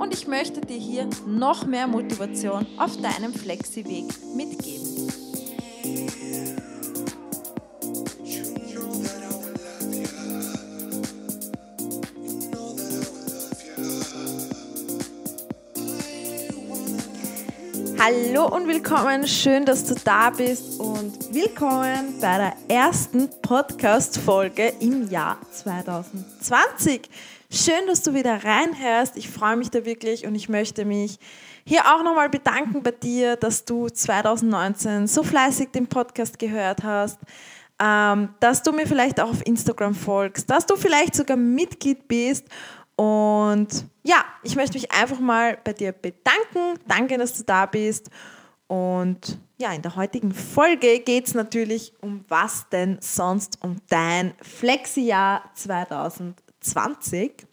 und ich möchte dir hier noch mehr Motivation auf deinem Flexi-Weg mitgeben. Hallo und willkommen, schön, dass du da bist und willkommen bei der ersten Podcast-Folge im Jahr 2020. Schön, dass du wieder reinhörst. Ich freue mich da wirklich und ich möchte mich hier auch nochmal bedanken bei dir, dass du 2019 so fleißig den Podcast gehört hast, ähm, dass du mir vielleicht auch auf Instagram folgst, dass du vielleicht sogar Mitglied bist. Und ja, ich möchte mich einfach mal bei dir bedanken. Danke, dass du da bist. Und ja, in der heutigen Folge geht es natürlich um was denn sonst um dein Flexi-Jahr 2020. 20.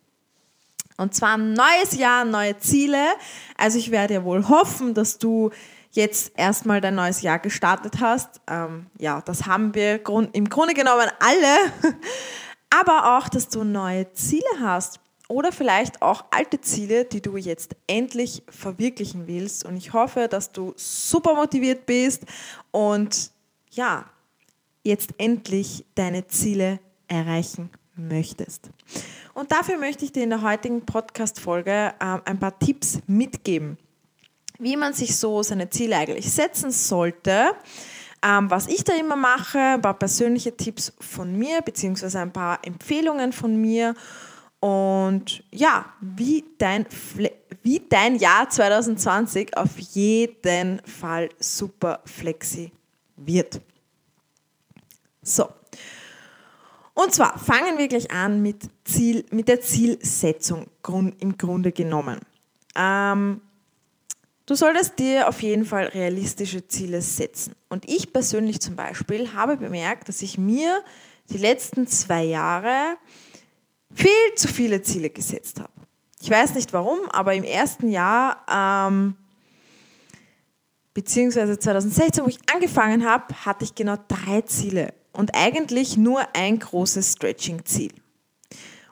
Und zwar ein neues Jahr, neue Ziele. Also ich werde ja wohl hoffen, dass du jetzt erstmal dein neues Jahr gestartet hast. Ähm, ja, das haben wir im Grunde genommen alle. Aber auch, dass du neue Ziele hast. Oder vielleicht auch alte Ziele, die du jetzt endlich verwirklichen willst. Und ich hoffe, dass du super motiviert bist und ja, jetzt endlich deine Ziele erreichen möchtest. Und dafür möchte ich dir in der heutigen Podcast-Folge äh, ein paar Tipps mitgeben, wie man sich so seine Ziele eigentlich setzen sollte. Ähm, was ich da immer mache, ein paar persönliche Tipps von mir, beziehungsweise ein paar Empfehlungen von mir. Und ja, wie dein, wie dein Jahr 2020 auf jeden Fall super flexi wird. So, und zwar fangen wir gleich an mit, Ziel, mit der Zielsetzung im Grunde genommen. Ähm, du solltest dir auf jeden Fall realistische Ziele setzen. Und ich persönlich zum Beispiel habe bemerkt, dass ich mir die letzten zwei Jahre viel zu viele Ziele gesetzt habe. Ich weiß nicht warum, aber im ersten Jahr, ähm, beziehungsweise 2016, wo ich angefangen habe, hatte ich genau drei Ziele und eigentlich nur ein großes Stretching-Ziel.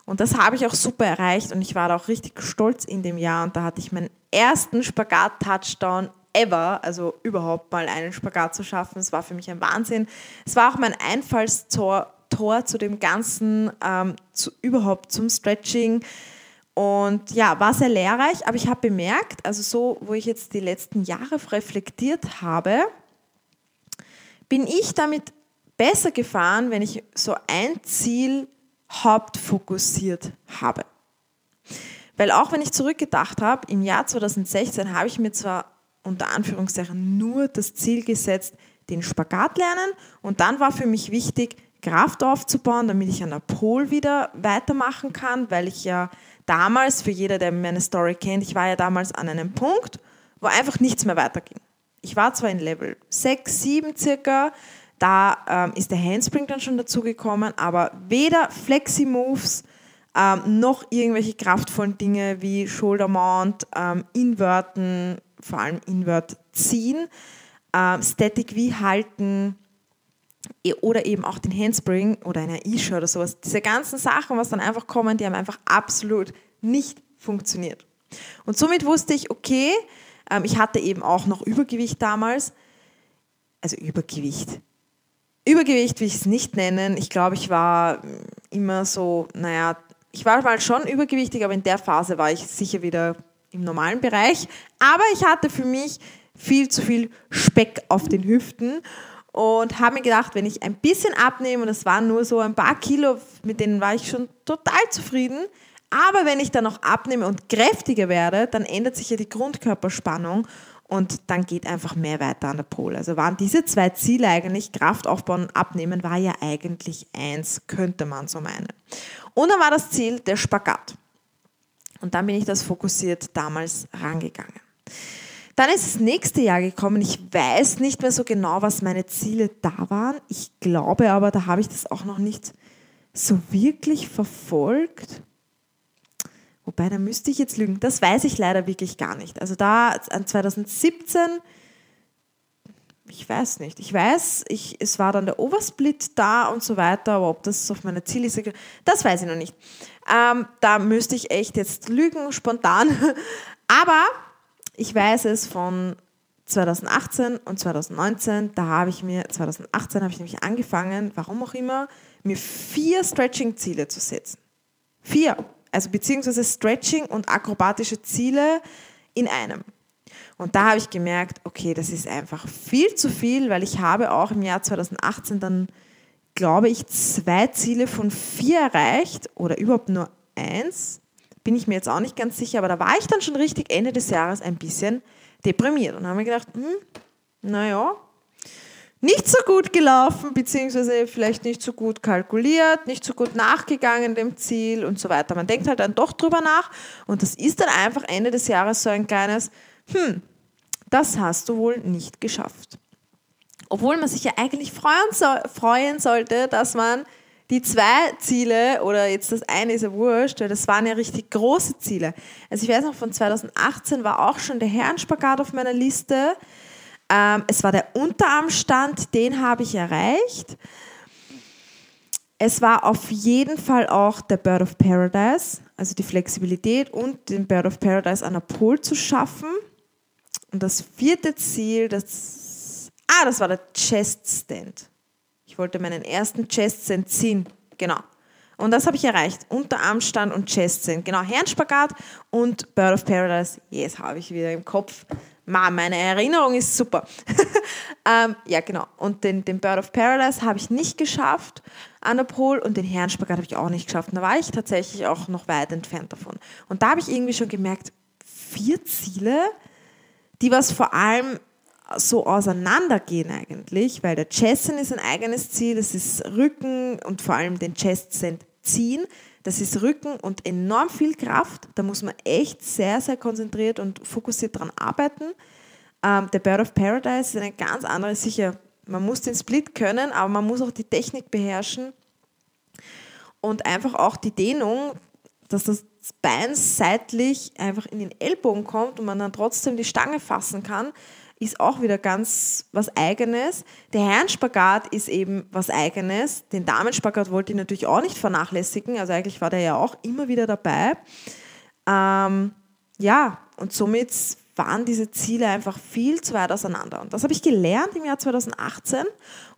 Und das habe ich auch super erreicht und ich war da auch richtig stolz in dem Jahr und da hatte ich meinen ersten Spagat-Touchdown ever, also überhaupt mal einen Spagat zu schaffen. Es war für mich ein Wahnsinn. Es war auch mein Einfallstor Tor zu dem Ganzen, ähm, zu, überhaupt zum Stretching. Und ja, war sehr lehrreich, aber ich habe bemerkt, also so, wo ich jetzt die letzten Jahre reflektiert habe, bin ich damit besser gefahren, wenn ich so ein Ziel hauptfokussiert habe. Weil auch wenn ich zurückgedacht habe, im Jahr 2016 habe ich mir zwar unter Anführungszeichen nur das Ziel gesetzt, den Spagat lernen und dann war für mich wichtig, Kraft aufzubauen, damit ich an der Pol wieder weitermachen kann, weil ich ja damals, für jeder, der meine Story kennt, ich war ja damals an einem Punkt, wo einfach nichts mehr weiterging. Ich war zwar in Level 6, 7 circa, da ähm, ist der Handspring dann schon dazugekommen, aber weder Flexi-Moves ähm, noch irgendwelche kraftvollen Dinge wie Shoulder Mount, ähm, Inverten, vor allem Invert ziehen, ähm, Static wie halten e, oder eben auch den Handspring oder eine E-Show oder sowas. Diese ganzen Sachen, was dann einfach kommen, die haben einfach absolut nicht funktioniert. Und somit wusste ich, okay, ähm, ich hatte eben auch noch Übergewicht damals, also Übergewicht, Übergewicht will ich es nicht nennen. Ich glaube, ich war immer so, naja, ich war mal schon übergewichtig, aber in der Phase war ich sicher wieder im normalen Bereich. Aber ich hatte für mich viel zu viel Speck auf den Hüften und habe mir gedacht, wenn ich ein bisschen abnehme, und es waren nur so ein paar Kilo, mit denen war ich schon total zufrieden, aber wenn ich dann noch abnehme und kräftiger werde, dann ändert sich ja die Grundkörperspannung und dann geht einfach mehr weiter an der Pole. Also waren diese zwei Ziele eigentlich, Kraft aufbauen und abnehmen, war ja eigentlich eins, könnte man so meinen. Und dann war das Ziel der Spagat. Und dann bin ich das fokussiert damals rangegangen. Dann ist das nächste Jahr gekommen. Ich weiß nicht mehr so genau, was meine Ziele da waren. Ich glaube aber, da habe ich das auch noch nicht so wirklich verfolgt. Wobei, da müsste ich jetzt lügen. Das weiß ich leider wirklich gar nicht. Also da an 2017, ich weiß nicht. Ich weiß, ich, es war dann der Oversplit da und so weiter, aber ob das auf meiner Zielliste, das weiß ich noch nicht. Ähm, da müsste ich echt jetzt lügen, spontan. Aber ich weiß es von 2018 und 2019, da habe ich mir, 2018 habe ich nämlich angefangen, warum auch immer, mir vier Stretching-Ziele zu setzen. Vier. Also beziehungsweise Stretching und akrobatische Ziele in einem. Und da habe ich gemerkt, okay, das ist einfach viel zu viel, weil ich habe auch im Jahr 2018 dann, glaube ich, zwei Ziele von vier erreicht oder überhaupt nur eins bin ich mir jetzt auch nicht ganz sicher, aber da war ich dann schon richtig Ende des Jahres ein bisschen deprimiert und habe mir gedacht, hm, naja, nicht so gut gelaufen, beziehungsweise vielleicht nicht so gut kalkuliert, nicht so gut nachgegangen dem Ziel und so weiter. Man denkt halt dann doch drüber nach und das ist dann einfach Ende des Jahres so ein kleines, hm, das hast du wohl nicht geschafft. Obwohl man sich ja eigentlich freuen, so, freuen sollte, dass man die zwei Ziele, oder jetzt das eine ist ja wurscht, das waren ja richtig große Ziele. Also ich weiß noch, von 2018 war auch schon der Herrenspagat auf meiner Liste. Ähm, es war der Unterarmstand, den habe ich erreicht. Es war auf jeden Fall auch der Bird of Paradise, also die Flexibilität und den Bird of Paradise an der Pole zu schaffen. Und das vierte Ziel, das, ah, das war der Chest Stand. Ich wollte meinen ersten Chest-Send ziehen. Genau. Und das habe ich erreicht. Unterarmstand und Chest-Send. Genau, Herrenspagat und Bird of Paradise. Yes, habe ich wieder im Kopf. Ma, meine Erinnerung ist super. ähm, ja, genau. Und den, den Bird of Paradise habe ich nicht geschafft an der Pole und den Herrenspagat habe ich auch nicht geschafft. Und da war ich tatsächlich auch noch weit entfernt davon. Und da habe ich irgendwie schon gemerkt, vier Ziele, die was vor allem so auseinandergehen eigentlich, weil der Chessen ist ein eigenes Ziel, das ist Rücken und vor allem den Chest Send ziehen. Das ist Rücken und enorm viel Kraft. Da muss man echt sehr, sehr konzentriert und fokussiert dran arbeiten. Ähm, der Bird of Paradise ist eine ganz andere, sicher, man muss den Split können, aber man muss auch die Technik beherrschen und einfach auch die Dehnung, dass das Bein seitlich einfach in den Ellbogen kommt und man dann trotzdem die Stange fassen kann ist auch wieder ganz was Eigenes. Der Herrenspagat ist eben was Eigenes. Den Damenspagat wollte ich natürlich auch nicht vernachlässigen. Also eigentlich war der ja auch immer wieder dabei. Ähm, ja, und somit waren diese Ziele einfach viel zu weit auseinander. Und das habe ich gelernt im Jahr 2018.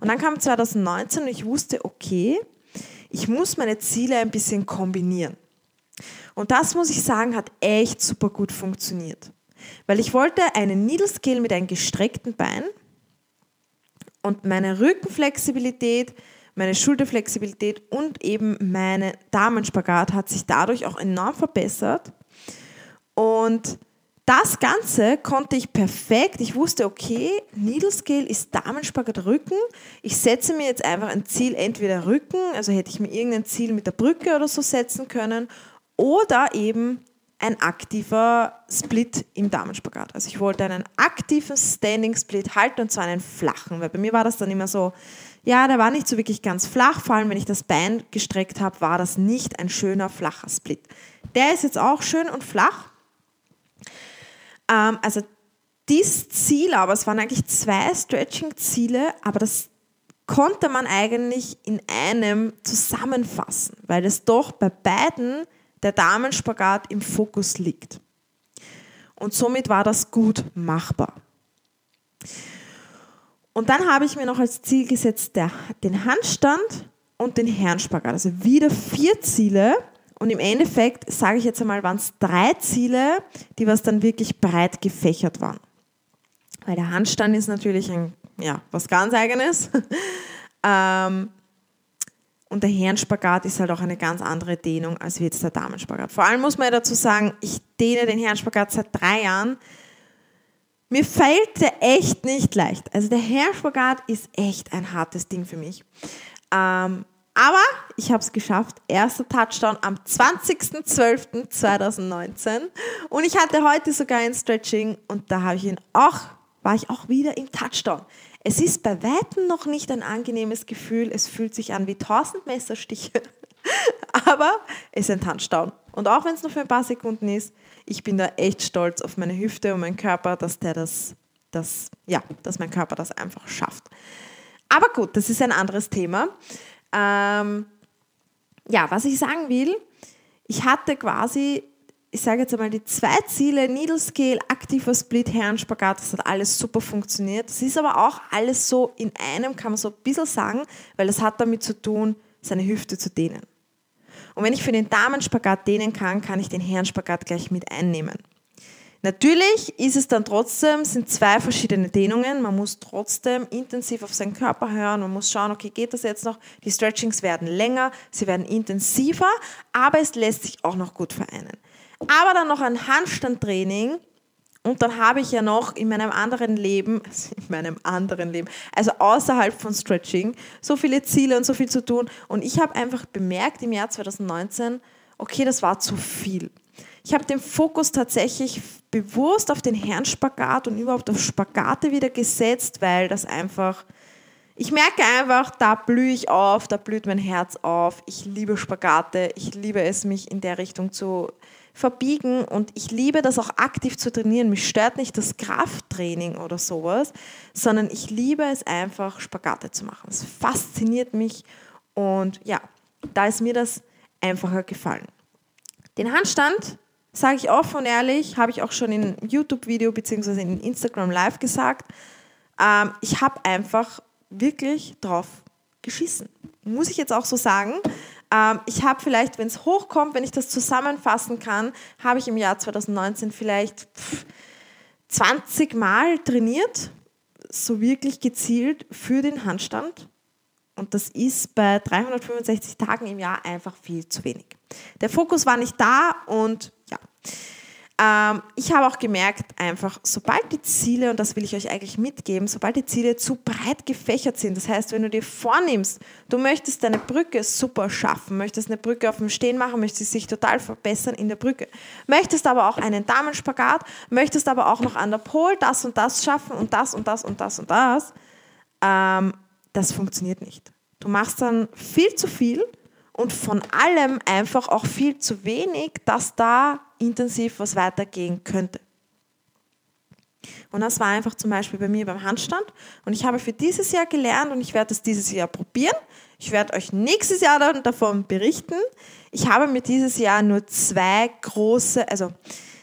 Und dann kam 2019 und ich wusste, okay, ich muss meine Ziele ein bisschen kombinieren. Und das muss ich sagen, hat echt super gut funktioniert. Weil ich wollte einen Needle Scale mit einem gestreckten Bein und meine Rückenflexibilität, meine Schulterflexibilität und eben meine Damenspagat hat sich dadurch auch enorm verbessert. Und das Ganze konnte ich perfekt. Ich wusste, okay, Needle Scale ist Damenspagat Rücken. Ich setze mir jetzt einfach ein Ziel, entweder Rücken, also hätte ich mir irgendein Ziel mit der Brücke oder so setzen können, oder eben ein aktiver Split im Damenspagat. Also ich wollte einen aktiven Standing Split halten und zwar einen flachen, weil bei mir war das dann immer so, ja, der war nicht so wirklich ganz flach, vor allem wenn ich das Bein gestreckt habe, war das nicht ein schöner flacher Split. Der ist jetzt auch schön und flach. Ähm, also dieses Ziel, aber es waren eigentlich zwei Stretching-Ziele, aber das konnte man eigentlich in einem zusammenfassen, weil es doch bei beiden der Damenspagat im Fokus liegt. Und somit war das gut machbar. Und dann habe ich mir noch als Ziel gesetzt der, den Handstand und den Herrenspagat. Also wieder vier Ziele. Und im Endeffekt, sage ich jetzt einmal, waren es drei Ziele, die was dann wirklich breit gefächert waren. Weil der Handstand ist natürlich ein, ja, was ganz eigenes. ähm, und der Herrenspagat ist halt auch eine ganz andere Dehnung als jetzt der Damenspagat. Vor allem muss man ja dazu sagen, ich dehne den Herrenspagat seit drei Jahren. Mir fällt der echt nicht leicht. Also der Herrenspagat ist echt ein hartes Ding für mich. Ähm, Aber ich habe es geschafft. Erster Touchdown am 20.12.2019. Und ich hatte heute sogar ein Stretching und da ich ihn auch, war ich auch wieder im Touchdown. Es ist bei Weitem noch nicht ein angenehmes Gefühl. Es fühlt sich an wie tausend Messerstiche. Aber es ist ein Touchdown. Und auch wenn es nur für ein paar Sekunden ist, ich bin da echt stolz auf meine Hüfte und meinen Körper, dass der das, das, ja, dass mein Körper das einfach schafft. Aber gut, das ist ein anderes Thema. Ähm, ja, was ich sagen will, ich hatte quasi, ich sage jetzt einmal, die zwei Ziele, Needle Scale, aktiver Split, Herrenspagat, das hat alles super funktioniert. Das ist aber auch alles so in einem, kann man so ein bisschen sagen, weil das hat damit zu tun, seine Hüfte zu dehnen. Und wenn ich für den Damenspagat dehnen kann, kann ich den Herrenspagat gleich mit einnehmen. Natürlich ist es dann trotzdem, sind zwei verschiedene Dehnungen. Man muss trotzdem intensiv auf seinen Körper hören. Man muss schauen, okay, geht das jetzt noch? Die Stretchings werden länger, sie werden intensiver, aber es lässt sich auch noch gut vereinen. Aber dann noch ein Handstandtraining. Und dann habe ich ja noch in meinem anderen Leben, also in meinem anderen Leben, also außerhalb von Stretching, so viele Ziele und so viel zu tun. Und ich habe einfach bemerkt im Jahr 2019, okay, das war zu viel. Ich habe den Fokus tatsächlich bewusst auf den Herrenspagat und überhaupt auf Spagate wieder gesetzt, weil das einfach, ich merke einfach, da blühe ich auf, da blüht mein Herz auf. Ich liebe Spagate, ich liebe es, mich in der Richtung zu verbiegen und ich liebe das auch aktiv zu trainieren. Mich stört nicht das Krafttraining oder sowas, sondern ich liebe es einfach, Spagate zu machen. Es fasziniert mich und ja, da ist mir das einfacher gefallen. Den Handstand Sage ich offen und ehrlich, habe ich auch schon in YouTube-Video bzw. in Instagram Live gesagt, ähm, ich habe einfach wirklich drauf geschissen. Muss ich jetzt auch so sagen. Ähm, ich habe vielleicht, wenn es hochkommt, wenn ich das zusammenfassen kann, habe ich im Jahr 2019 vielleicht 20 Mal trainiert, so wirklich gezielt für den Handstand. Und das ist bei 365 Tagen im Jahr einfach viel zu wenig. Der Fokus war nicht da und ja. Ähm, ich habe auch gemerkt, einfach, sobald die Ziele, und das will ich euch eigentlich mitgeben, sobald die Ziele zu breit gefächert sind, das heißt, wenn du dir vornimmst, du möchtest deine Brücke super schaffen, möchtest eine Brücke auf dem Stehen machen, möchtest sich total verbessern in der Brücke, möchtest aber auch einen Damenspagat, möchtest aber auch noch an der Pol das und das schaffen und das und das und das und das, ähm, das funktioniert nicht. Du machst dann viel zu viel und von allem einfach auch viel zu wenig, dass da intensiv was weitergehen könnte. Und das war einfach zum Beispiel bei mir beim Handstand. Und ich habe für dieses Jahr gelernt und ich werde es dieses Jahr probieren. Ich werde euch nächstes Jahr dann davon berichten. Ich habe mir dieses Jahr nur zwei große, also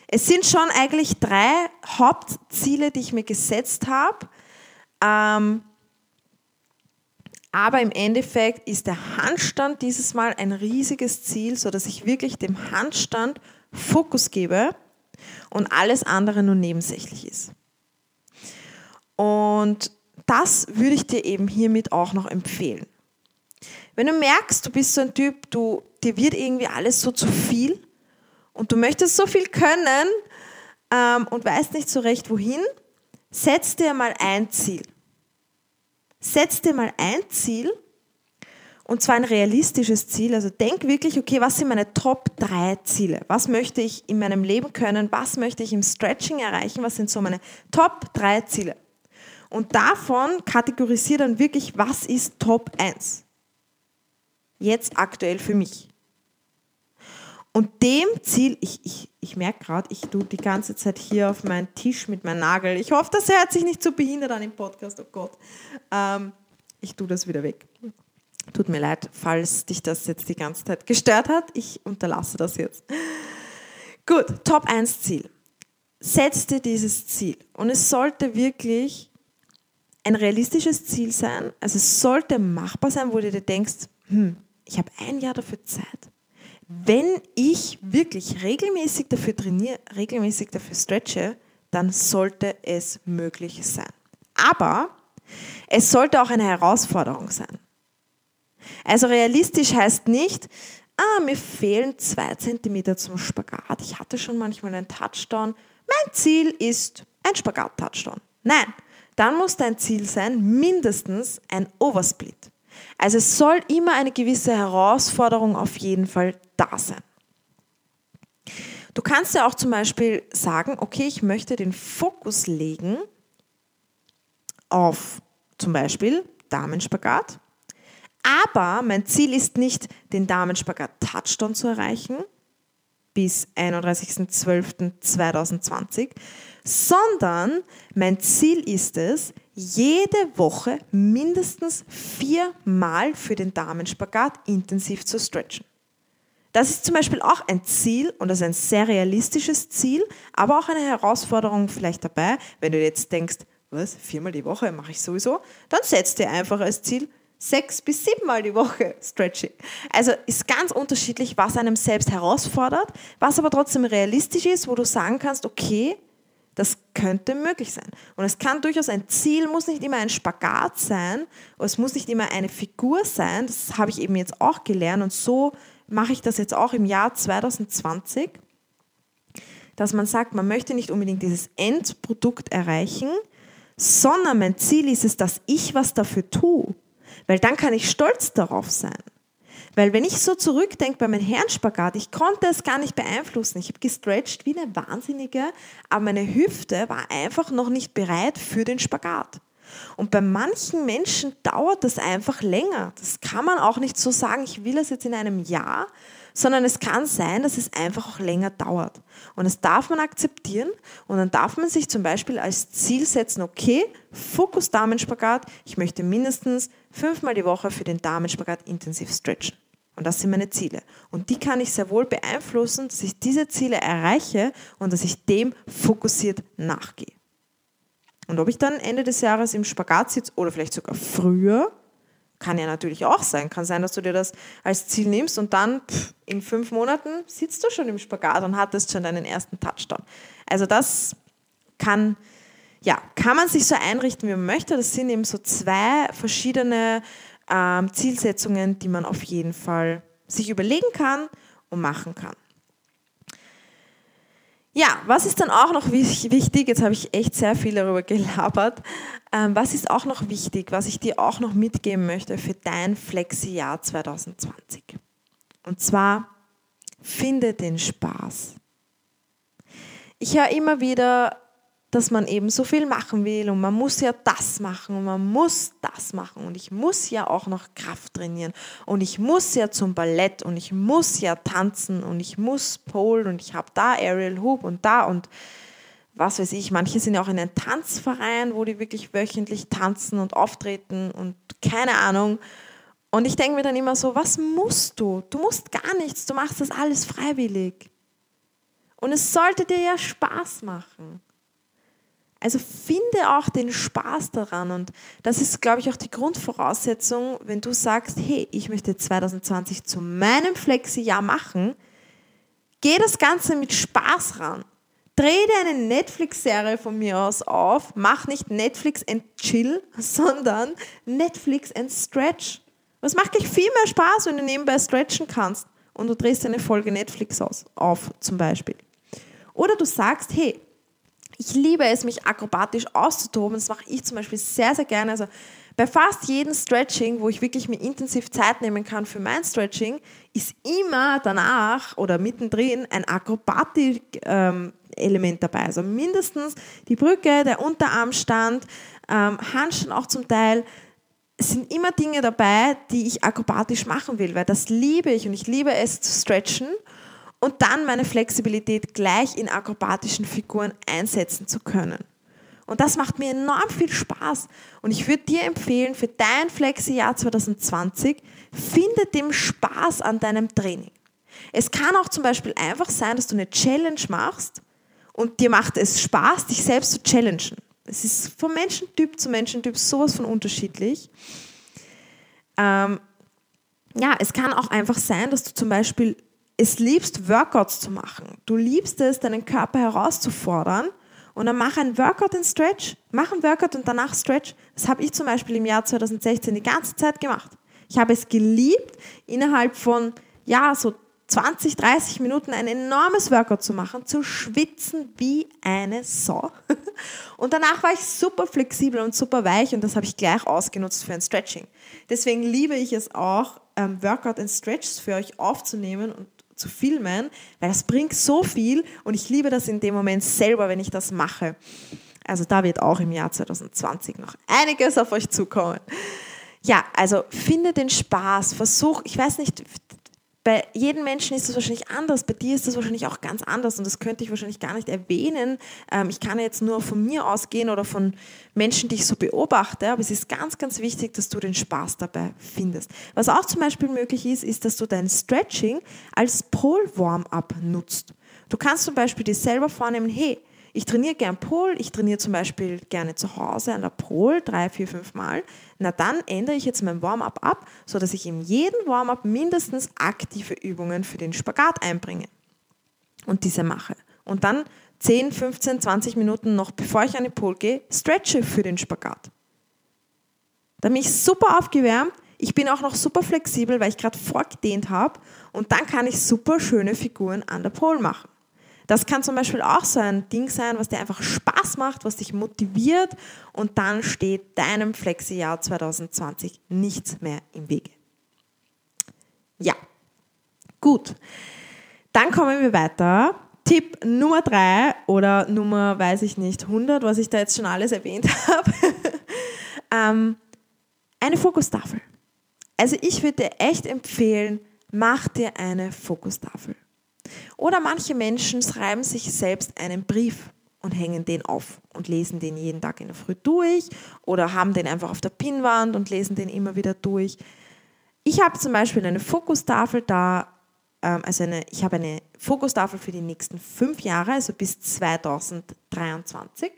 es sind schon eigentlich drei Hauptziele, die ich mir gesetzt habe. Ähm, aber im Endeffekt ist der Handstand dieses Mal ein riesiges Ziel, sodass ich wirklich dem Handstand Fokus gebe und alles andere nur nebensächlich ist. Und das würde ich dir eben hiermit auch noch empfehlen. Wenn du merkst, du bist so ein Typ, du, dir wird irgendwie alles so zu viel und du möchtest so viel können ähm, und weißt nicht so recht wohin, setz dir mal ein Ziel setz dir mal ein Ziel und zwar ein realistisches Ziel. Also denk wirklich, okay, was sind meine Top 3 Ziele? Was möchte ich in meinem Leben können? Was möchte ich im Stretching erreichen? Was sind so meine Top 3 Ziele? Und davon kategorisiere dann wirklich, was ist Top 1? Jetzt aktuell für mich. Und dem Ziel, ich, ich, ich merke gerade, ich tue die ganze Zeit hier auf meinen Tisch mit meinem Nagel. Ich hoffe, das hört sich nicht so behindert an im Podcast, oh Gott. Ähm, ich tue das wieder weg. Tut mir leid, falls dich das jetzt die ganze Zeit gestört hat. Ich unterlasse das jetzt. Gut, Top 1 Ziel. Setz dir dieses Ziel. Und es sollte wirklich ein realistisches Ziel sein. Also es sollte machbar sein, wo du dir denkst, hm, ich habe ein Jahr dafür Zeit wenn ich wirklich regelmäßig dafür trainiere, regelmäßig dafür stretche, dann sollte es möglich sein. Aber es sollte auch eine Herausforderung sein. Also realistisch heißt nicht, ah, mir fehlen zwei Zentimeter zum Spagat. Ich hatte schon manchmal einen Touchdown. Mein Ziel ist ein Spagat-Touchdown. Nein, dann muss dein Ziel sein, mindestens ein Oversplit. Also es soll immer eine gewisse Herausforderung auf jeden Fall da sein. Du kannst ja auch zum Beispiel sagen, okay, ich möchte den Fokus legen auf zum Beispiel Damenspagat, aber mein Ziel ist nicht, den Damenspagat Touchdown zu erreichen bis 31.12.2020, sondern mein Ziel ist es, jede Woche mindestens viermal für den Damenspagat intensiv zu stretchen. Das ist zum Beispiel auch ein Ziel und das ist ein sehr realistisches Ziel, aber auch eine Herausforderung vielleicht dabei, wenn du jetzt denkst, was, viermal die Woche mache ich sowieso, dann setz dir einfach als Ziel sechs bis siebenmal die Woche Stretching. Also ist ganz unterschiedlich, was einem selbst herausfordert, was aber trotzdem realistisch ist, wo du sagen kannst, okay, das könnte möglich sein. Und es kann durchaus ein Ziel, muss nicht immer ein Spagat sein, es muss nicht immer eine Figur sein. Das habe ich eben jetzt auch gelernt und so mache ich das jetzt auch im Jahr 2020, dass man sagt, man möchte nicht unbedingt dieses Endprodukt erreichen, sondern mein Ziel ist es, dass ich was dafür tue, weil dann kann ich stolz darauf sein. Weil wenn ich so zurückdenke bei meinem Herrenspagat, ich konnte es gar nicht beeinflussen. Ich habe gestretcht wie eine Wahnsinnige, aber meine Hüfte war einfach noch nicht bereit für den Spagat. Und bei manchen Menschen dauert das einfach länger. Das kann man auch nicht so sagen, ich will es jetzt in einem Jahr, sondern es kann sein, dass es einfach auch länger dauert. Und das darf man akzeptieren und dann darf man sich zum Beispiel als Ziel setzen, okay, Fokus Damenspagat, ich möchte mindestens fünfmal die Woche für den Damenspagat intensiv stretchen. Und das sind meine Ziele. Und die kann ich sehr wohl beeinflussen, dass ich diese Ziele erreiche und dass ich dem fokussiert nachgehe. Und ob ich dann Ende des Jahres im Spagat sitze oder vielleicht sogar früher, kann ja natürlich auch sein. Kann sein, dass du dir das als Ziel nimmst und dann pff, in fünf Monaten sitzt du schon im Spagat und hattest schon deinen ersten Touchdown. Also das kann, ja, kann man sich so einrichten, wie man möchte. Das sind eben so zwei verschiedene ähm, Zielsetzungen, die man auf jeden Fall sich überlegen kann und machen kann. Ja, was ist dann auch noch wichtig? Jetzt habe ich echt sehr viel darüber gelabert. Ähm, was ist auch noch wichtig, was ich dir auch noch mitgeben möchte für dein Flexi-Jahr 2020? Und zwar, finde den Spaß. Ich höre immer wieder dass man eben so viel machen will und man muss ja das machen und man muss das machen und ich muss ja auch noch Kraft trainieren und ich muss ja zum Ballett und ich muss ja tanzen und ich muss Pole und ich habe da Aerial Hoop und da und was weiß ich, manche sind ja auch in einem Tanzverein, wo die wirklich wöchentlich tanzen und auftreten und keine Ahnung. Und ich denke mir dann immer so, was musst du? Du musst gar nichts, du machst das alles freiwillig. Und es sollte dir ja Spaß machen. Also finde auch den Spaß daran und das ist, glaube ich, auch die Grundvoraussetzung, wenn du sagst, hey, ich möchte 2020 zu meinem Flexi-Jahr machen, geh das Ganze mit Spaß ran. Dreh dir eine Netflix-Serie von mir aus auf, mach nicht Netflix and Chill, sondern Netflix and Stretch. Das macht gleich viel mehr Spaß, wenn du nebenbei stretchen kannst und du drehst eine Folge Netflix aus, auf zum Beispiel. Oder du sagst, hey, ich liebe es, mich akrobatisch auszutoben. Das mache ich zum Beispiel sehr, sehr gerne. Also bei fast jedem Stretching, wo ich wirklich mir intensiv Zeit nehmen kann für mein Stretching, ist immer danach oder mittendrin ein Akrobatik-Element ähm, dabei. Also mindestens die Brücke, der Unterarmstand, ähm, Handstand auch zum Teil. Es sind immer Dinge dabei, die ich akrobatisch machen will, weil das liebe ich und ich liebe es zu stretchen und dann meine Flexibilität gleich in akrobatischen Figuren einsetzen zu können. Und das macht mir enorm viel Spaß. Und ich würde dir empfehlen, für dein Flexi-Jahr 2020, finde dem Spaß an deinem Training. Es kann auch zum Beispiel einfach sein, dass du eine Challenge machst und dir macht es Spaß, dich selbst zu challengen. Es ist von Menschentyp zu Menschentyp sowas von unterschiedlich. Ähm, ja, es kann auch einfach sein, dass du zum Beispiel es liebst, Workouts zu machen. Du liebst es, deinen Körper herauszufordern. Und dann mach ein Workout in Stretch. Mach ein Workout und danach Stretch. Das habe ich zum Beispiel im Jahr 2016 die ganze Zeit gemacht. Ich habe es geliebt, innerhalb von, ja, so 20, 30 Minuten ein enormes Workout zu machen, zu schwitzen wie eine Sau. Und danach war ich super flexibel und super weich und das habe ich gleich ausgenutzt für ein Stretching. Deswegen liebe ich es auch, ähm, Workout and Stretches für euch aufzunehmen und zu filmen, weil das bringt so viel und ich liebe das in dem Moment selber, wenn ich das mache. Also da wird auch im Jahr 2020 noch einiges auf euch zukommen. Ja, also finde den Spaß, versuch, ich weiß nicht, bei jedem Menschen ist es wahrscheinlich anders, bei dir ist es wahrscheinlich auch ganz anders und das könnte ich wahrscheinlich gar nicht erwähnen. Ähm, ich kann jetzt nur von mir ausgehen oder von Menschen, die ich so beobachte, aber es ist ganz, ganz wichtig, dass du den Spaß dabei findest. Was auch zum Beispiel möglich ist, ist, dass du dein Stretching als Pole-Warm-up nutzt. Du kannst zum Beispiel dir selber vornehmen, hey, ich trainiere gern Pol, ich trainiere zum Beispiel gerne zu Hause an der Pol drei, vier, fünf Mal. Na dann ändere ich jetzt mein Warm-up ab, sodass ich in jedem Warm-up mindestens aktive Übungen für den Spagat einbringe und diese mache. Und dann 10, 15, 20 Minuten noch bevor ich an die Pol gehe, stretche für den Spagat. Dann bin ich super aufgewärmt, ich bin auch noch super flexibel, weil ich gerade vorgedehnt habe und dann kann ich super schöne Figuren an der Pole machen. Das kann zum Beispiel auch so ein Ding sein, was dir einfach Spaß macht, was dich motiviert und dann steht deinem Flexi-Jahr 2020 nichts mehr im Wege. Ja, gut. Dann kommen wir weiter. Tipp Nummer drei oder Nummer, weiß ich nicht, 100, was ich da jetzt schon alles erwähnt habe. ähm, eine Fokustafel. Also ich würde dir echt empfehlen, mach dir eine Fokustafel. Oder manche Menschen schreiben sich selbst einen Brief und hängen den auf und lesen den jeden Tag in der Früh durch oder haben den einfach auf der Pinnwand und lesen den immer wieder durch. Ich habe zum Beispiel eine Fokustafel da, ähm, also eine, ich habe eine Fokustafel für die nächsten fünf Jahre, also bis 2023.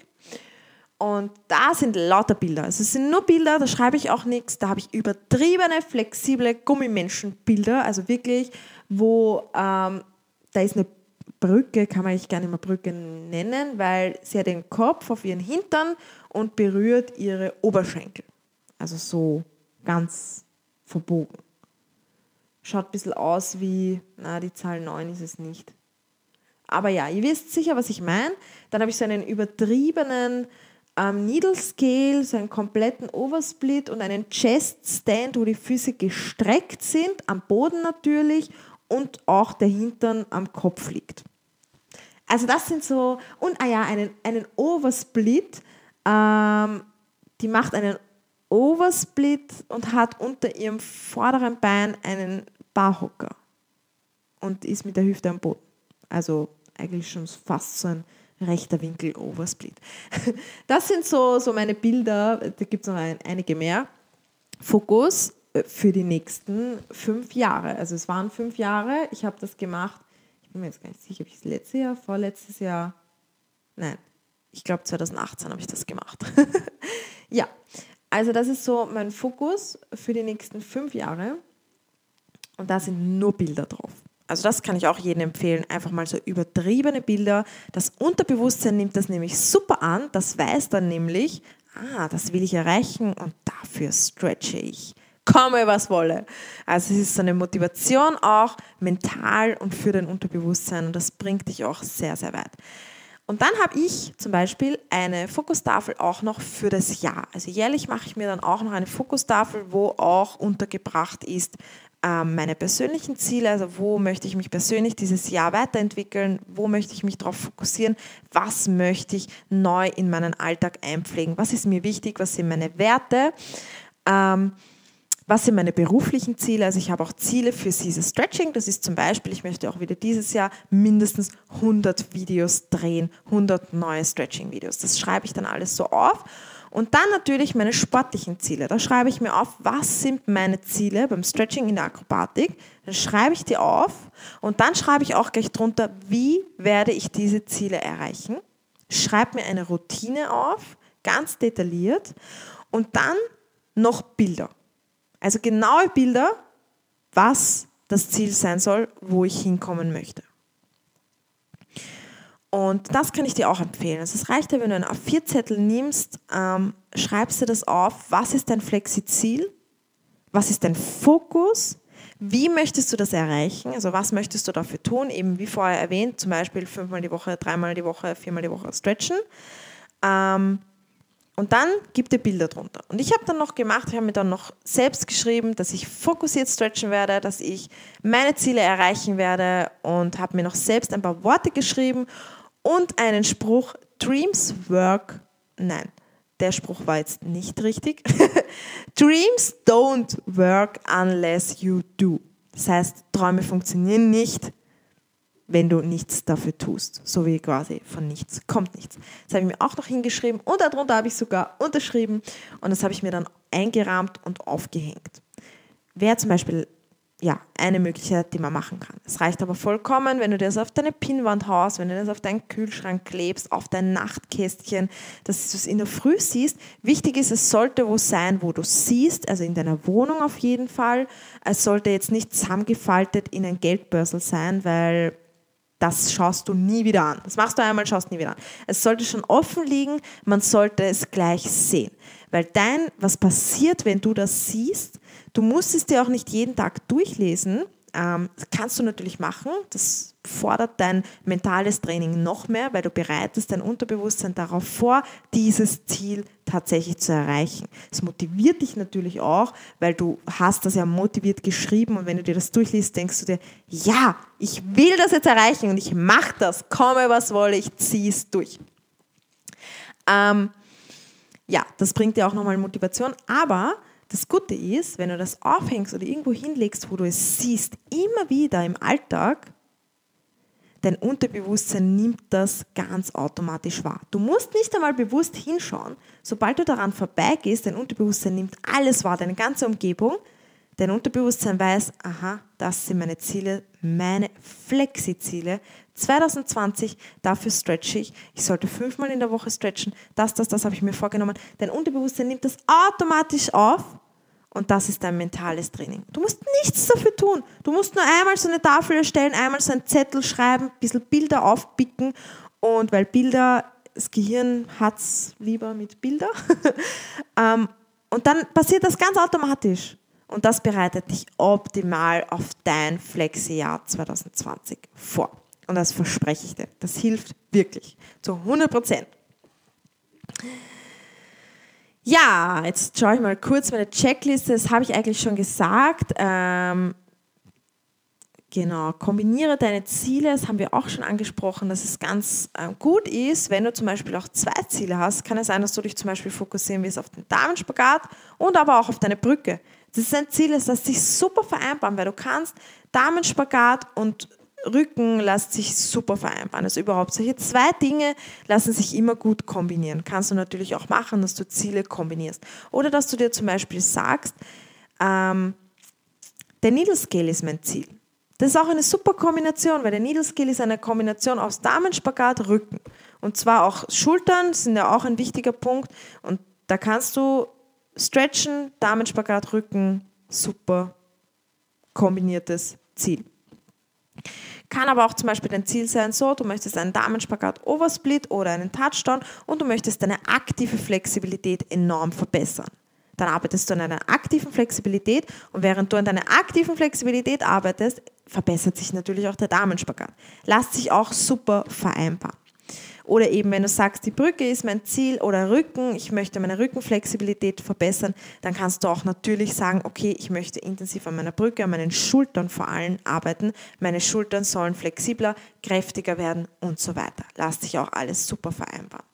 Und da sind lauter Bilder. Also es sind nur Bilder, da schreibe ich auch nichts. Da habe ich übertriebene, flexible Gummimenschenbilder, also wirklich, wo ähm, da ist eine Brücke, kann man eigentlich gar nicht mehr Brücke nennen, weil sie hat den Kopf auf ihren Hintern und berührt ihre Oberschenkel. Also so ganz verbogen. Schaut ein bisschen aus wie, na, die Zahl 9 ist es nicht. Aber ja, ihr wisst sicher, was ich meine. Dann habe ich so einen übertriebenen ähm, Needle Scale, so einen kompletten Oversplit und einen Chest Stand, wo die Füße gestreckt sind, am Boden natürlich und auch der Hintern am Kopf liegt. Also das sind so, und ah ja, einen, einen Oversplit, ähm, die macht einen Oversplit und hat unter ihrem vorderen Bein einen Barhocker und ist mit der Hüfte am Boden. Also eigentlich schon fast so ein rechter Winkel Oversplit. Das sind so, so meine Bilder, da gibt es noch ein, einige mehr. Fokus für die nächsten fünf Jahre. Also es waren fünf Jahre. Ich habe das gemacht. Ich bin mir jetzt gar nicht sicher, ob ich das letzte Jahr, vorletztes Jahr, nein, ich glaube 2018 habe ich das gemacht. ja, also das ist so mein Fokus für die nächsten fünf Jahre. Und da sind nur Bilder drauf. Also das kann ich auch jedem empfehlen. Einfach mal so übertriebene Bilder. Das Unterbewusstsein nimmt das nämlich super an. Das weiß dann nämlich, ah, das will ich erreichen und dafür stretche ich komme, was wolle. Also es ist so eine Motivation auch mental und für dein Unterbewusstsein und das bringt dich auch sehr, sehr weit. Und dann habe ich zum Beispiel eine Fokustafel auch noch für das Jahr. Also jährlich mache ich mir dann auch noch eine Fokustafel, wo auch untergebracht ist ähm, meine persönlichen Ziele, also wo möchte ich mich persönlich dieses Jahr weiterentwickeln, wo möchte ich mich darauf fokussieren, was möchte ich neu in meinen Alltag einpflegen, was ist mir wichtig, was sind meine Werte. Ähm, was sind meine beruflichen Ziele? Also ich habe auch Ziele für dieses Stretching. Das ist zum Beispiel, ich möchte auch wieder dieses Jahr mindestens 100 Videos drehen, 100 neue Stretching-Videos. Das schreibe ich dann alles so auf. Und dann natürlich meine sportlichen Ziele. Da schreibe ich mir auf, was sind meine Ziele beim Stretching in der Akrobatik. Dann schreibe ich die auf und dann schreibe ich auch gleich drunter, wie werde ich diese Ziele erreichen. Schreibe mir eine Routine auf, ganz detailliert und dann noch Bilder. Also genaue Bilder, was das Ziel sein soll, wo ich hinkommen möchte. Und das kann ich dir auch empfehlen. Also es reicht ja, wenn du einen A4-Zettel nimmst, ähm, schreibst du das auf, was ist dein Flexi-Ziel, was ist dein Fokus, Wie möchtest du das erreichen? Also was möchtest du dafür tun? Eben wie vorher erwähnt, zum Beispiel fünfmal die Woche, dreimal die Woche, viermal die Woche stretchen. Ähm, und dann gib dir Bilder drunter. Und ich habe dann noch gemacht, ich habe mir dann noch selbst geschrieben, dass ich fokussiert stretchen werde, dass ich meine Ziele erreichen werde und habe mir noch selbst ein paar Worte geschrieben und einen Spruch, Dreams work, nein, der Spruch war jetzt nicht richtig. Dreams don't work unless you do. Das heißt, Träume funktionieren nicht, wenn du nichts dafür tust. So wie quasi von nichts kommt nichts. Das habe ich mir auch noch hingeschrieben und darunter habe ich sogar unterschrieben und das habe ich mir dann eingerahmt und aufgehängt. Wer zum Beispiel ja, eine Möglichkeit, die man machen kann. Es reicht aber vollkommen, wenn du das auf deine Pinnwand haust, wenn du das auf deinen Kühlschrank klebst, auf dein Nachtkästchen, dass du es in der Früh siehst. Wichtig ist, es sollte wo sein, wo du siehst, also in deiner Wohnung auf jeden Fall. Es sollte jetzt nicht zusammengefaltet in ein Geldbörsel sein, weil das schaust du nie wieder an. Das machst du einmal, schaust nie wieder an. Es sollte schon offen liegen, man sollte es gleich sehen. Weil dein, was passiert, wenn du das siehst, du musst es dir auch nicht jeden Tag durchlesen. Ähm, das kannst du natürlich machen. Das fordert dein mentales Training noch mehr, weil du bereitest dein Unterbewusstsein darauf vor, dieses Ziel tatsächlich zu erreichen. Es motiviert dich natürlich auch, weil du hast das ja motiviert geschrieben und wenn du dir das durchliest, denkst du dir, ja, ich will das jetzt erreichen und ich mache das, komme was wolle, ich ziehe es durch. Ähm, ja, das bringt dir auch nochmal Motivation. Aber das Gute ist, wenn du das aufhängst oder irgendwo hinlegst, wo du es siehst, immer wieder im Alltag, dein Unterbewusstsein nimmt das ganz automatisch wahr. Du musst nicht einmal bewusst hinschauen. Sobald du daran vorbeigehst, dein Unterbewusstsein nimmt alles wahr, deine ganze Umgebung. Dein Unterbewusstsein weiß, aha, das sind meine Ziele, meine Flexi-Ziele. 2020, dafür stretche ich. Ich sollte fünfmal in der Woche stretchen. Das, das, das habe ich mir vorgenommen. Dein Unterbewusstsein nimmt das automatisch auf und das ist dein mentales Training. Du musst nichts dafür tun. Du musst nur einmal so eine Tafel erstellen, einmal so einen Zettel schreiben, ein bisschen Bilder aufpicken und weil Bilder, das Gehirn hat es lieber mit Bilder. Ähm, und dann passiert das ganz automatisch. Und das bereitet dich optimal auf dein Flexi-Jahr 2020 vor. Und das verspreche ich dir. Das hilft wirklich. Zu 100 Prozent. Ja, jetzt schaue ich mal kurz meine Checkliste. Das habe ich eigentlich schon gesagt. Ähm, genau, kombiniere deine Ziele. Das haben wir auch schon angesprochen, dass es ganz äh, gut ist, wenn du zum Beispiel auch zwei Ziele hast. Kann es sein, dass du dich zum Beispiel fokussieren wirst auf den Damenspagat und aber auch auf deine Brücke. Das ist ein Ziel, das sich super vereinbaren, weil du kannst Damenspagat und Rücken lässt sich super vereinbaren. Also überhaupt solche zwei Dinge lassen sich immer gut kombinieren. Kannst du natürlich auch machen, dass du Ziele kombinierst. Oder dass du dir zum Beispiel sagst, ähm, der Needle Scale ist mein Ziel. Das ist auch eine super Kombination, weil der Needle Scale ist eine Kombination aus Damenspagat, Rücken. Und zwar auch Schultern sind ja auch ein wichtiger Punkt. Und da kannst du stretchen, Damenspagat, Rücken, super kombiniertes Ziel. Kann aber auch zum Beispiel dein Ziel sein, so, du möchtest einen Damenspagat Oversplit oder einen Touchdown und du möchtest deine aktive Flexibilität enorm verbessern. Dann arbeitest du an einer aktiven Flexibilität und während du an deiner aktiven Flexibilität arbeitest, verbessert sich natürlich auch der Damenspagat. Lässt sich auch super vereinbaren. Oder eben, wenn du sagst, die Brücke ist mein Ziel oder Rücken, ich möchte meine Rückenflexibilität verbessern, dann kannst du auch natürlich sagen, okay, ich möchte intensiv an meiner Brücke, an meinen Schultern vor allem arbeiten. Meine Schultern sollen flexibler, kräftiger werden und so weiter. Lass dich auch alles super vereinbaren.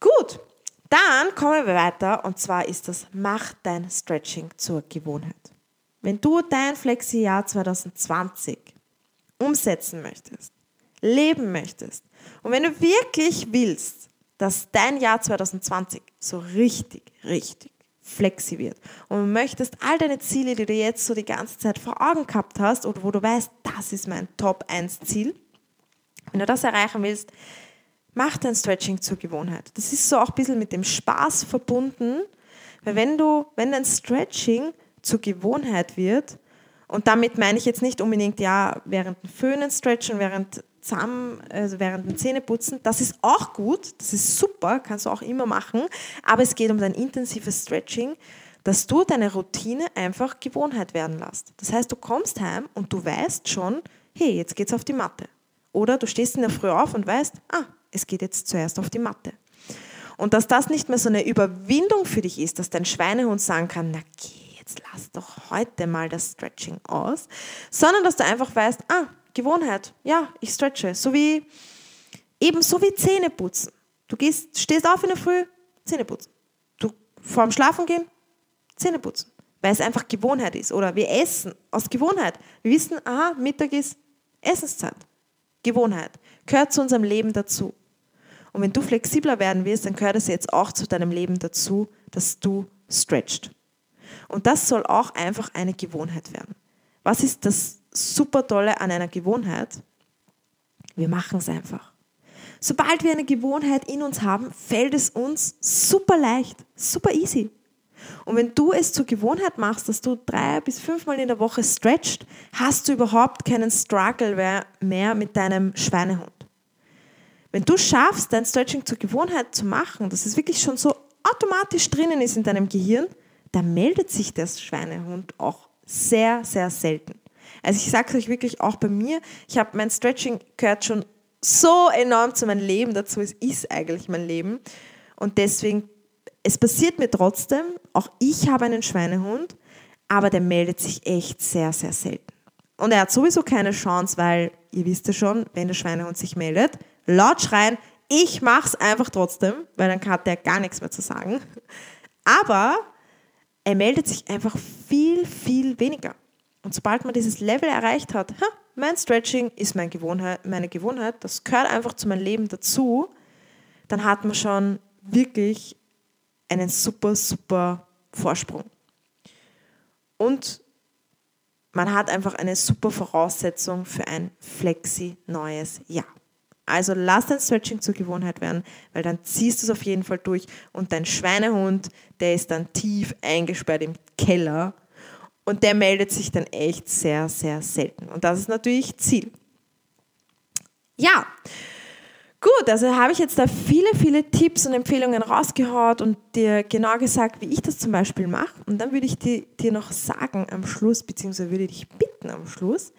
Gut, dann kommen wir weiter und zwar ist das, mach dein Stretching zur Gewohnheit. Wenn du dein Flexi-Jahr 2020 umsetzen möchtest, leben möchtest, und wenn du wirklich willst, dass dein Jahr 2020 so richtig, richtig flexi wird und du möchtest all deine Ziele, die du jetzt so die ganze Zeit vor Augen gehabt hast oder wo du weißt, das ist mein Top 1 Ziel, wenn du das erreichen willst, mach dein Stretching zur Gewohnheit. Das ist so auch ein bisschen mit dem Spaß verbunden, weil wenn du, wenn dein Stretching zur Gewohnheit wird, und damit meine ich jetzt nicht unbedingt, ja, während dem Föhnen stretchen, während zusammen, also während dem Zähneputzen. Das ist auch gut, das ist super, kannst du auch immer machen. Aber es geht um dein intensives Stretching, dass du deine Routine einfach Gewohnheit werden lässt. Das heißt, du kommst heim und du weißt schon, hey, jetzt geht's auf die Matte. Oder du stehst in der Früh auf und weißt, ah, es geht jetzt zuerst auf die Matte. Und dass das nicht mehr so eine Überwindung für dich ist, dass dein Schweinehund sagen kann, na geh, jetzt lass doch heute mal das Stretching aus, sondern dass du einfach weißt, ah, Gewohnheit, ja, ich stretche, so wie ebenso wie Zähne putzen. Du gehst, stehst auf in der Früh, Zähne putzen. Du vorm Schlafen gehen, Zähne putzen, weil es einfach Gewohnheit ist. Oder wir essen aus Gewohnheit. Wir wissen, aha, Mittag ist Essenszeit. Gewohnheit. Gehört zu unserem Leben dazu. Und wenn du flexibler werden willst, dann gehört es jetzt auch zu deinem Leben dazu, dass du stretcht. Und das soll auch einfach eine Gewohnheit werden. Was ist das super Tolle an einer Gewohnheit? Wir machen es einfach. Sobald wir eine Gewohnheit in uns haben, fällt es uns super leicht, super easy. Und wenn du es zur Gewohnheit machst, dass du drei bis fünfmal in der Woche stretcht, hast du überhaupt keinen Struggle mehr mit deinem Schweinehund. Wenn du schaffst, dein Stretching zur Gewohnheit zu machen, dass es wirklich schon so automatisch drinnen ist in deinem Gehirn, dann meldet sich der Schweinehund auch sehr, sehr selten. Also ich sage es euch wirklich auch bei mir, ich habe mein Stretching gehört schon so enorm zu meinem Leben dazu, es ist eigentlich mein Leben. Und deswegen es passiert mir trotzdem, auch ich habe einen Schweinehund, aber der meldet sich echt sehr, sehr selten. Und er hat sowieso keine Chance, weil ihr wisst ja schon, wenn der Schweinehund sich meldet, laut schreien, ich mach's einfach trotzdem, weil dann hat der gar nichts mehr zu sagen. Aber er meldet sich einfach viel, viel weniger. Und sobald man dieses Level erreicht hat, ha, mein Stretching ist meine Gewohnheit, meine Gewohnheit, das gehört einfach zu meinem Leben dazu, dann hat man schon wirklich einen super, super Vorsprung. Und man hat einfach eine super Voraussetzung für ein flexi neues Jahr. Also lass dein Stretching zur Gewohnheit werden, weil dann ziehst du es auf jeden Fall durch und dein Schweinehund, der ist dann tief eingesperrt im Keller und der meldet sich dann echt sehr, sehr selten. Und das ist natürlich Ziel. Ja, Gut, also habe ich jetzt da viele, viele Tipps und Empfehlungen rausgehaut und dir genau gesagt, wie ich das zum Beispiel mache. Und dann würde ich dir, dir noch sagen am Schluss, beziehungsweise würde ich dich bitten am Schluss,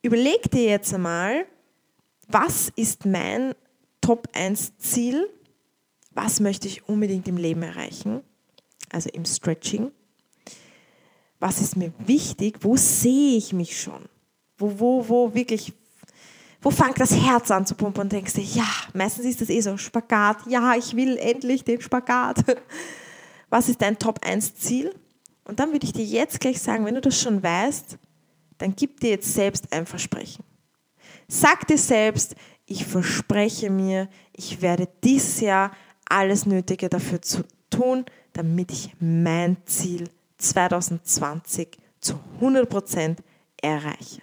überleg dir jetzt einmal, was ist mein Top 1 Ziel? Was möchte ich unbedingt im Leben erreichen? Also im Stretching. Was ist mir wichtig? Wo sehe ich mich schon? Wo, wo, wo wirklich wo fängt das Herz an zu pumpen und denkst dir, ja, meistens ist das eh so, Spagat, ja, ich will endlich den Spagat. Was ist dein Top 1 Ziel? Und dann würde ich dir jetzt gleich sagen, wenn du das schon weißt, dann gib dir jetzt selbst ein Versprechen. Sag dir selbst, ich verspreche mir, ich werde dieses Jahr alles Nötige dafür zu tun, damit ich mein Ziel 2020 zu 100% erreiche.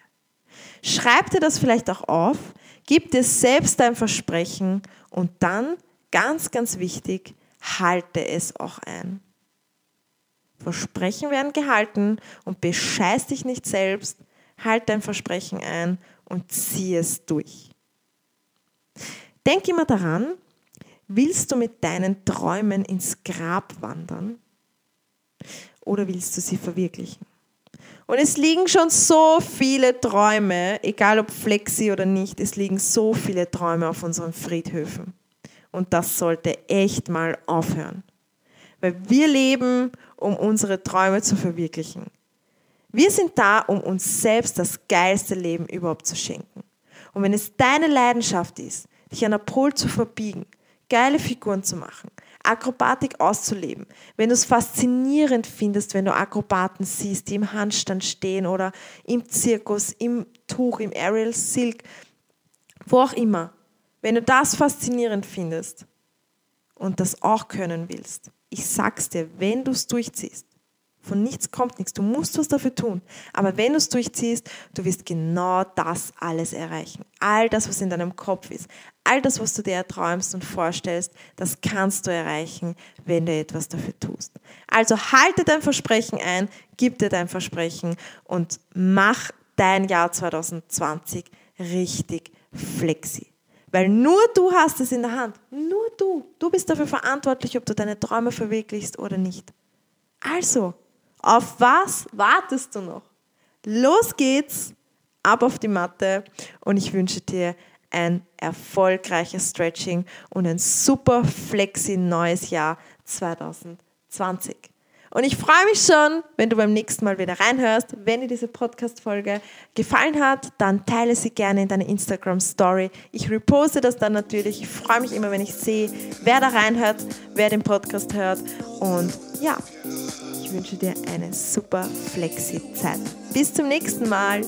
Schreib dir das vielleicht auch auf, gib dir selbst dein Versprechen und dann, ganz, ganz wichtig, halte es auch ein. Versprechen werden gehalten und bescheiß dich nicht selbst, halt dein Versprechen ein und zieh es durch. Denk immer daran, willst du mit deinen Träumen ins Grab wandern oder willst du sie verwirklichen? Und es liegen schon so viele Träume, egal ob flexi oder nicht, es liegen so viele Träume auf unseren Friedhöfen. Und das sollte echt mal aufhören. Weil wir leben, um unsere Träume zu verwirklichen. Wir sind da, um uns selbst das geilste Leben überhaupt zu schenken. Und wenn es deine Leidenschaft ist, dich an der Pol zu verbiegen, geile Figuren zu machen, Akrobatik auszuleben. Wenn du es faszinierend findest, wenn du Akrobaten siehst, die im Handstand stehen oder im Zirkus, im Tuch, im Aerial Silk, wo auch immer. Wenn du das faszinierend findest und das auch können willst, ich sag's dir, wenn du es durchziehst, von nichts kommt nichts. Du musst was dafür tun. Aber wenn du es durchziehst, du wirst genau das alles erreichen. All das, was in deinem Kopf ist, all das, was du dir erträumst und vorstellst, das kannst du erreichen, wenn du etwas dafür tust. Also halte dein Versprechen ein, gib dir dein Versprechen und mach dein Jahr 2020 richtig flexi. Weil nur du hast es in der Hand. Nur du. Du bist dafür verantwortlich, ob du deine Träume verwirklichst oder nicht. Also, auf was wartest du noch? Los geht's, ab auf die Matte und ich wünsche dir ein erfolgreiches Stretching und ein super flexi neues Jahr 2020. Und ich freue mich schon, wenn du beim nächsten Mal wieder reinhörst. Wenn dir diese Podcast-Folge gefallen hat, dann teile sie gerne in deiner Instagram-Story. Ich reposte das dann natürlich. Ich freue mich immer, wenn ich sehe, wer da reinhört, wer den Podcast hört. Und ja, ich wünsche dir eine super flexi Zeit. Bis zum nächsten Mal.